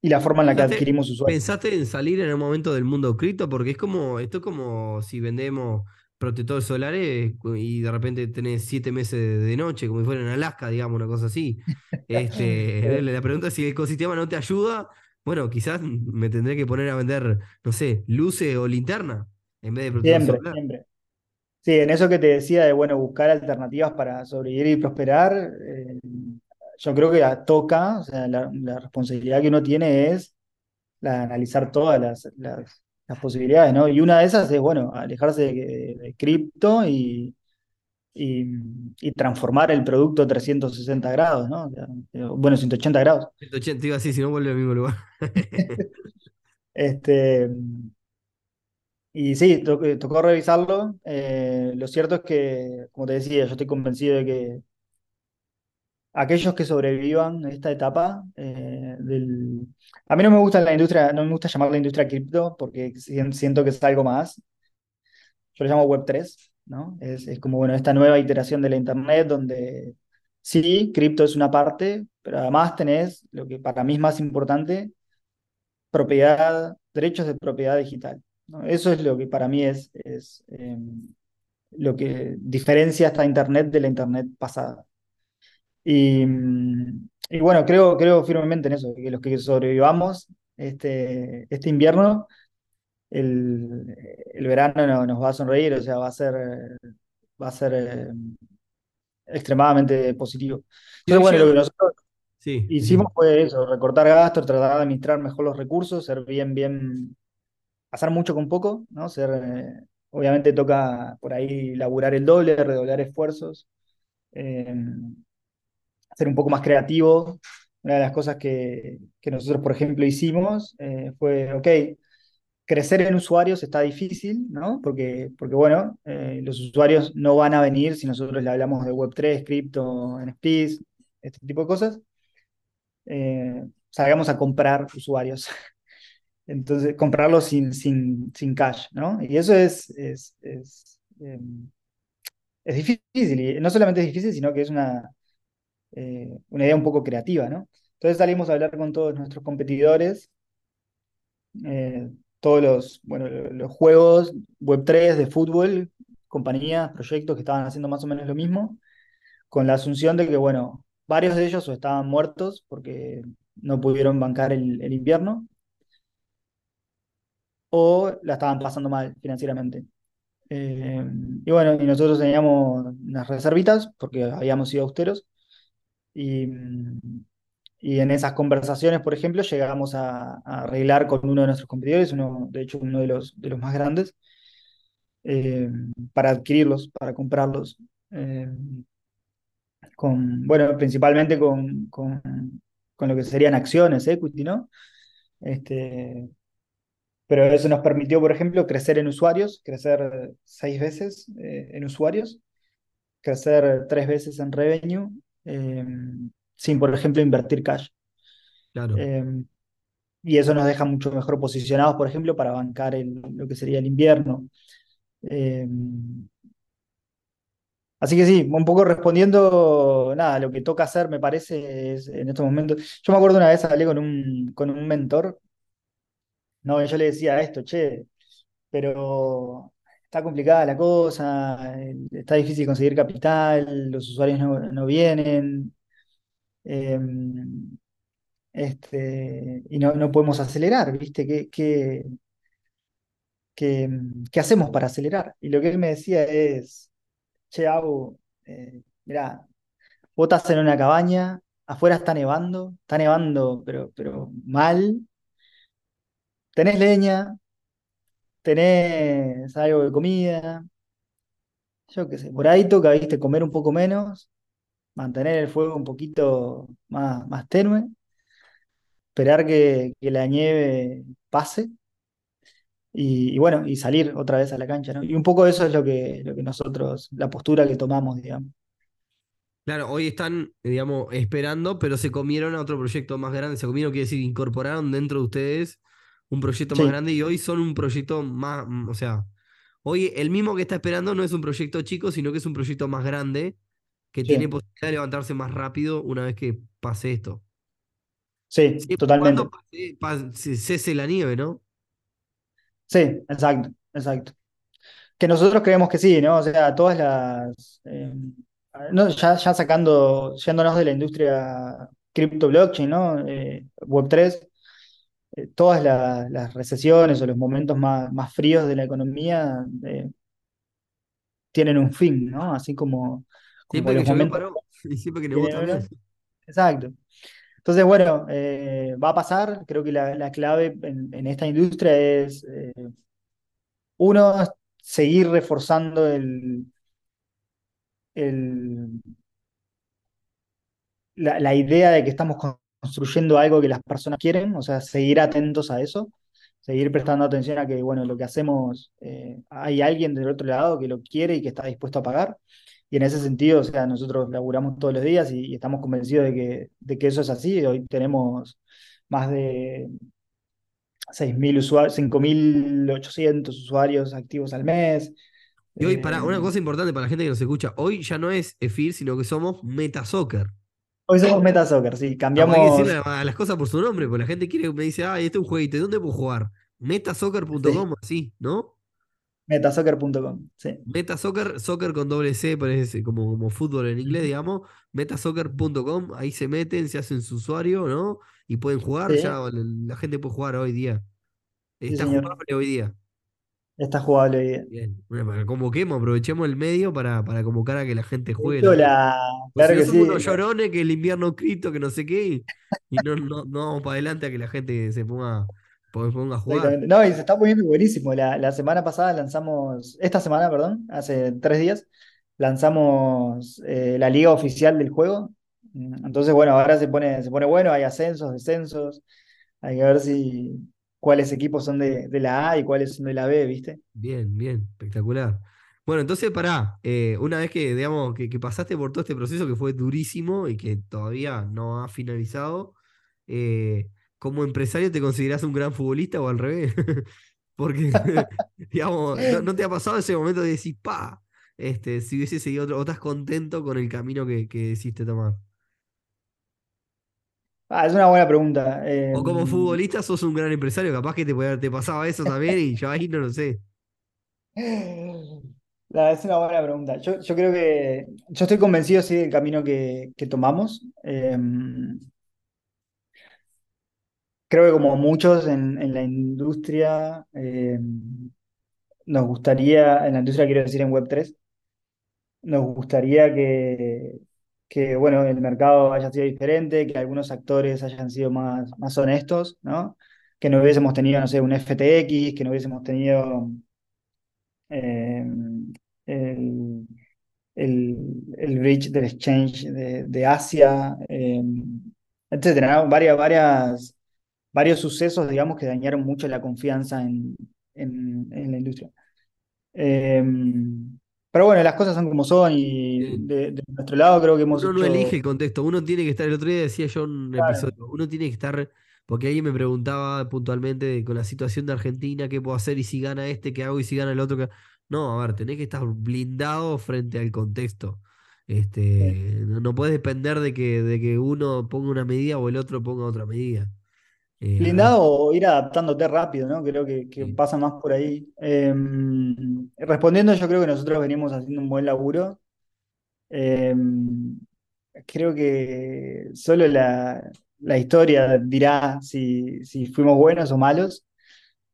y la forma en la que adquirimos usuarios. ¿Pensaste en salir en el momento del mundo cripto? Porque es como, esto es como si vendemos protectores solares y de repente tenés siete meses de noche, como si fuera en Alaska, digamos, una cosa así. Este, la pregunta es si el ecosistema no te ayuda bueno, quizás me tendré que poner a vender, no sé, luces o linterna en vez de Siempre, siempre. Sí, en eso que te decía de, bueno, buscar alternativas para sobrevivir y prosperar, eh, yo creo que toca, o sea, la, responsabilidad que uno tiene es la de analizar todas las, las, posibilidades, ¿no? Y una de esas es, bueno, alejarse de cripto y, y, transformar el producto 360 grados, ¿no? Bueno, 180 grados. 180, iba así, si no vuelve al mismo lugar. este, y sí, tocó revisarlo. Eh, lo cierto es que, como te decía, yo estoy convencido de que aquellos que sobrevivan esta etapa eh, del... A mí no me gusta la industria, no me gusta llamar la industria cripto porque siento que es algo más. Yo lo llamo Web3 es, como, bueno, esta nueva iteración de la Internet donde sí, cripto es una parte, pero además tenés lo que para mí es más importante, propiedad, derechos de propiedad digital. Eso es lo que para mí es, es em, lo que diferencia esta Internet de la Internet pasada. Y, y, bueno, creo, creo firmemente en eso, que los que sobrevivamos este, este invierno, el, el verano no, nos va a sonreír, o sea, va a ser, va a ser em, extremadamente positivo. Entonces, bueno, lo que nosotros hicimos fue eso, recortar gastos, tratar de administrar mejor los recursos, ser bien, bien, hacer mucho con poco, ¿no? Ser, eh, obviamente toca por ahí laburar el doble, redoblar esfuerzos, eh, ser un poco más creativo. Una de las cosas que, que nosotros, por ejemplo, hicimos eh, fue, ok, crecer en usuarios está difícil, ¿no? Porque, porque bueno, eh, los usuarios no van a venir si nosotros le hablamos de Web3, cripto, NFTs, este tipo de cosas. Eh, salgamos a comprar usuarios. Entonces, comprarlos sin, sin, sin cash, ¿no? Y eso es, es, es, em, es difícil. Y no solamente es difícil, sino que es una, eh, una idea un poco creativa, ¿no? Entonces salimos a hablar con todos nuestros competidores todos los, bueno, los juegos Web3 de fútbol, compañías, proyectos que estaban haciendo más o menos lo mismo, con la asunción de que, bueno, varios de ellos estaban muertos porque no pudieron bancar el, invierno, o la estaban pasando mal financieramente. Eh, y bueno, y nosotros teníamos unas reservitas porque habíamos sido austeros y, y en esas conversaciones, por ejemplo, llegamos a, arreglar con uno de nuestros competidores, uno, de hecho uno de los, de los más grandes, eh, para adquirirlos, para comprarlos. Eh, con, bueno, principalmente con, con, con, lo que serían acciones, equity, ¿no? Este, pero eso nos permitió, por ejemplo, crecer en usuarios, crecer seis veces eh, en usuarios, crecer tres veces en revenue sin, por ejemplo, invertir cash. Claro. Em, y eso nos deja mucho mejor posicionados, por ejemplo, para bancar lo que sería el invierno. Em, así que sí, un poco respondiendo, nada, lo que toca hacer, me parece, es, en estos momentos. Yo me acuerdo una vez hablé con un, con un mentor, no, yo le decía esto, che, pero está complicada la cosa, está difícil conseguir capital, los usuarios no, vienen, Em, este, y no, no, podemos acelerar, ¿viste? ¿Qué, qué, qué, qué hacemos para acelerar? Y lo que él me decía es, che, Abu, eh, mirá, vos estás en una cabaña, afuera está nevando, está nevando, pero, pero mal. Tenés leña, tenés algo de comida, yo qué sé, por ahí toca, viste, comer un poco menos mantener el fuego un poquito más, más tenue, esperar que, la nieve pase y, bueno, y salir otra vez a la cancha, ¿no? Y un poco eso es lo que, lo que nosotros, la postura que tomamos, digamos. Claro, hoy están, digamos, esperando, pero se comieron a otro proyecto más grande. Se comieron, quiere decir, incorporaron dentro de ustedes un proyecto más grande y hoy son un proyecto más, o sea, hoy el mismo que está esperando no es un proyecto chico, sino que es un proyecto más grande que tiene posibilidad de levantarse más rápido una vez que pase esto. Sí, totalmente. Cuando cese la nieve, ¿no? Sí, exacto, exacto. Que nosotros creemos que sí, ¿no? O sea, todas las. Eh, ya, ya, sacando, yéndonos de la industria cripto blockchain, ¿no? Eh, Web3, eh, todas las recesiones o los momentos más, más fríos de la economía tienen un fin, ¿no? Así como Siempre que llovió paró y siempre que también. Exacto. Entonces, bueno, eh, va a pasar. Creo que la, clave en, esta industria es, eh, uno, seguir reforzando el, la, idea de que estamos construyendo algo que las personas quieren, o sea, seguir atentos a eso, seguir prestando atención a que, bueno, lo que hacemos, eh, hay alguien del otro lado que lo quiere y que está dispuesto a pagar. Y en ese sentido, o sea, nosotros laburamos todos los días y, estamos convencidos de que, de que eso es así. Hoy tenemos más de 6.000 usuarios, 5.800 usuarios activos al mes. Y hoy, para una eh, cosa importante para la gente que nos escucha, hoy ya no es EFIR, sino que somos MetaSoccer. Hoy somos Meta Soccer, sí. Cambiamos. hay que decirle a las cosas por su nombre, porque la gente quiere, me dice, ah, este es un jueguito, ¿dónde puedo jugar? Metasoccer.com, sí. ¿no? Metasoccer.com, sí. Metasoccer, soccer con doble C, parece como, como fútbol en inglés, digamos. Metasoccer.com, ahí se meten, se hacen su usuario, ¿no? Y pueden jugar, ya la gente puede jugar hoy día. Está jugable hoy día. Está jugable día. Bien, bueno, convoquemos, aprovechemos el medio para, para convocar a que la gente juegue. La... Claro que somos unos llorones que el invierno cripto, que no sé qué, y, no, no, no vamos para adelante a que la gente se ponga ponga a jugar. No, y se está poniendo buenísimo. La, semana pasada lanzamos, esta semana, perdón, hace tres días, lanzamos eh, la liga oficial del juego. Entonces, bueno, ahora se pone, se pone bueno, hay ascensos, descensos, hay que ver si cuáles equipos son de, la A y cuáles son de la B, ¿viste? Bien, bien, espectacular. Bueno, entonces pará, eh, una vez que, digamos, que, pasaste por todo este proceso que fue durísimo y que todavía no ha finalizado, eh, como empresario te consideras un gran futbolista o al revés? Porque, digamos, no, te ha pasado ese momento de decir, pa, este, si hubiese seguido otro, o estás contento con el camino que, que decidiste tomar. Ah, es una buena pregunta. o como em, futbolista sos un gran empresario, capaz que te, te pasaba eso también y yo ahí no lo sé. es una buena pregunta. Yo, creo que yo estoy convencido sí del camino que, que tomamos. Em, creo que como muchos en, la industria, eh, nos gustaría, en la industria quiero decir en Web3, nos gustaría que, que, bueno, el mercado haya sido diferente, que algunos actores hayan sido más, más honestos, ¿no? Que no hubiésemos tenido, no sé, un FTX, que no hubiésemos tenido eh, el, el, bridge del exchange de, Asia, eh, etcétera, Varias, varias varios sucesos, digamos, que dañaron mucho la confianza en, la industria. Em, pero bueno, las cosas son como son y de, nuestro lado creo que hemos Uno no elige el contexto, uno tiene que estar, el otro día decía yo en un episodio, uno tiene que estar, porque alguien me preguntaba puntualmente con la situación de Argentina, qué puedo hacer y si gana este, qué hago y si gana el otro. No, a ver, tenés que estar blindado frente al contexto. Este, no, puedes depender de que, de que uno ponga una medida o el otro ponga otra medida. Eh, Blindado o ir adaptándote rápido, ¿no? Creo que, pasa más por ahí. Em, respondiendo, yo creo que nosotros venimos haciendo un buen laburo. Em, creo que solo la, historia dirá si, fuimos buenos o malos.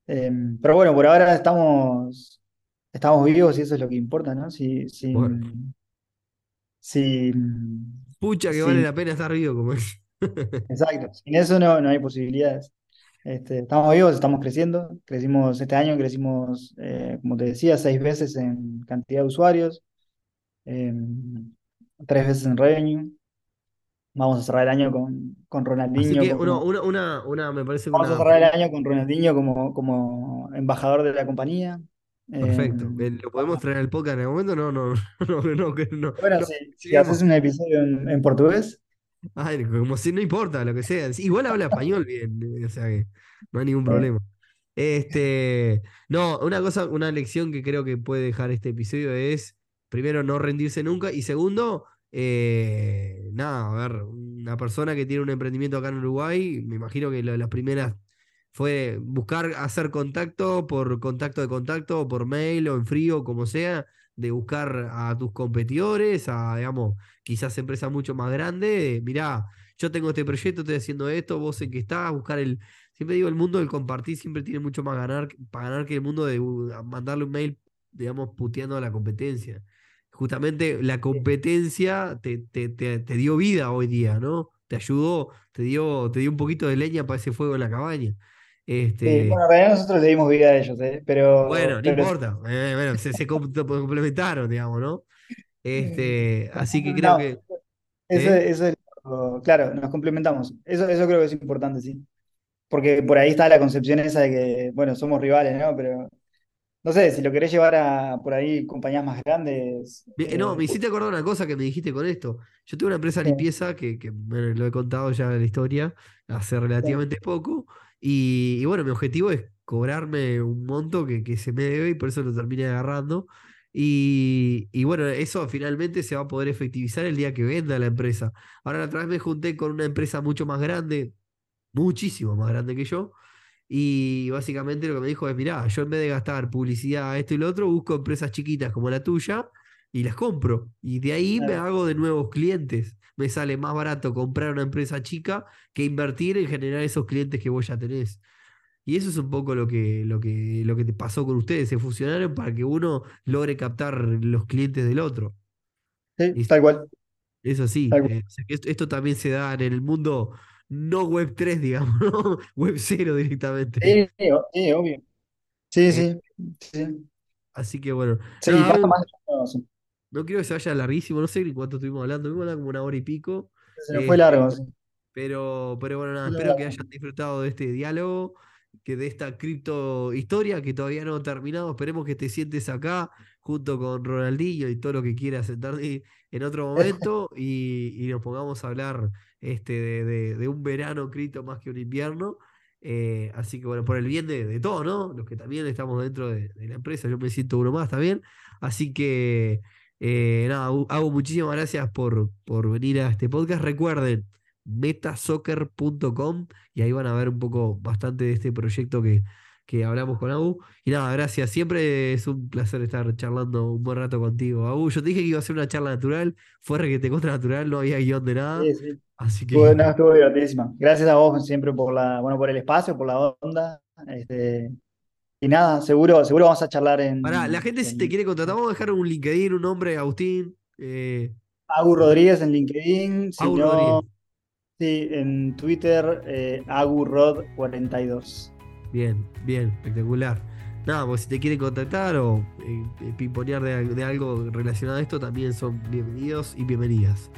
Em, pero bueno, por ahora estamos, estamos vivos y eso es lo que importa, ¿no? Si, si, Pucha que vale la pena estar vivo como es. Exacto, sin eso no, no hay posibilidades. Este, estamos vivos, estamos creciendo. Crecimos este año, crecimos, eh, como te decía, seis veces en cantidad de usuarios, em, tres veces en revenue. Vamos a cerrar el año con, con Ronaldinho. una, me parece Vamos a cerrar el año con Ronaldinho como, como embajador de la compañía. Perfecto. Em, ¿Lo podemos traer al podcast en el momento? No, no, no, no. no, bueno, si, haces un episodio en portugués, Ay, como si no importa lo que sea. Igual habla español bien, eh, o sea que no hay ningún problema. Este, no, una cosa, una lección que creo que puede dejar este episodio es, primero, no rendirse nunca, y segundo, eh, nada, a ver, una persona que tiene un emprendimiento acá en Uruguay, me imagino que las primeras fue buscar hacer contacto por contacto de contacto, o por mail o en frío, como sea, de buscar a tus competidores, a, digamos, quizás empresas mucho más grandes. Mirá, yo tengo este proyecto, estoy haciendo esto, vos en qué estás, buscar el. Siempre digo, el mundo del compartir siempre tiene mucho más ganar, para ganar que el mundo de mandarle un mail, digamos, puteando a la competencia. Justamente la competencia te, te, te, dio vida hoy día, ¿no? Te ayudó, te dio, te dio un poquito de leña para ese fuego en la cabaña. Este... bueno, en realidad nosotros le dimos vida a ellos, ¿eh? pero. Bueno, no importa. Eh, bueno, se, se, complementaron, digamos, ¿no? Este, así que creo que. Eso, ¿eh? eso, es claro, nos complementamos. Eso, eso creo que es importante, sí. Porque por ahí está la concepción esa de que, bueno, somos rivales, ¿no? Pero no sé, si lo querés llevar a por ahí compañías más grandes. no, me hiciste acordar una cosa que me dijiste con esto. Yo tengo una empresa de limpieza que, que lo he contado ya en la historia hace relativamente poco. Y, bueno, mi objetivo es cobrarme un monto que, se me debe y por eso lo terminé agarrando. Y, y, bueno, eso finalmente se va a poder efectivizar el día que venda la empresa. Ahora, la otra vez me junté con una empresa mucho más grande, muchísimo más grande que yo. Y básicamente lo que me dijo es, mirá, yo en vez de gastar publicidad, esto y lo otro, busco empresas chiquitas como la tuya y las compro. Y de ahí me hago de nuevos clientes. Me sale más barato comprar una empresa chica que invertir en generar esos clientes que vos ya tenés. Y eso es un poco lo que, lo que, lo que te pasó con ustedes. Se fusionaron para que uno logre captar los clientes del otro. Sí, tal cual. Eso sí. Eh, esto, también se da en el mundo no web 3, digamos, ¿no? web 0 directamente. Sí, obvio. Sí, sí, sí. Así que bueno. Sí, no, no quiero que se vaya larguísimo, no sé ni cuánto estuvimos hablando, estuvimos hablando como una hora y pico. Se nos fue largo, sí. Pero, pero bueno, nada, espero que hayan disfrutado de este diálogo, que de esta cripto historia que todavía no ha terminado. Esperemos que te sientes acá junto con Ronaldinho y todo lo que quieras sentarte en otro momento y, nos pongamos a hablar este, de, un verano cripto más que un invierno. Eh, así que bueno, por el bien de, de todos, ¿no? Los que también estamos dentro de, de, la empresa, yo me siento uno más también. Así que eh, nada, hago muchísimas gracias por, por venir a este podcast. Recuerden, metasoccer.com y ahí van a ver un poco bastante de este proyecto que, que hablamos con Agu. Y nada, gracias. Siempre es un placer estar charlando un buen rato contigo. Agu, yo te dije que iba a ser una charla natural, fue re que te contra natural, no había guion de nada. Así que. estuvo divertidísima. Gracias a vos siempre por la, bueno, por el espacio, por la onda. Este, y nada, seguro, seguro vamos a charlar en. Pará, la gente si te quiere contratar, vamos a dejar un LinkedIn, un nombre, Agustín. Eh, Agu Rodríguez en LinkedIn. Si no, sí, en Twitter, eh, AguRod42. Bien, bien, espectacular. Nada, pues si te quieren contactar o eh, pimponear de, de algo relacionado a esto, también son bienvenidos y bienvenidas.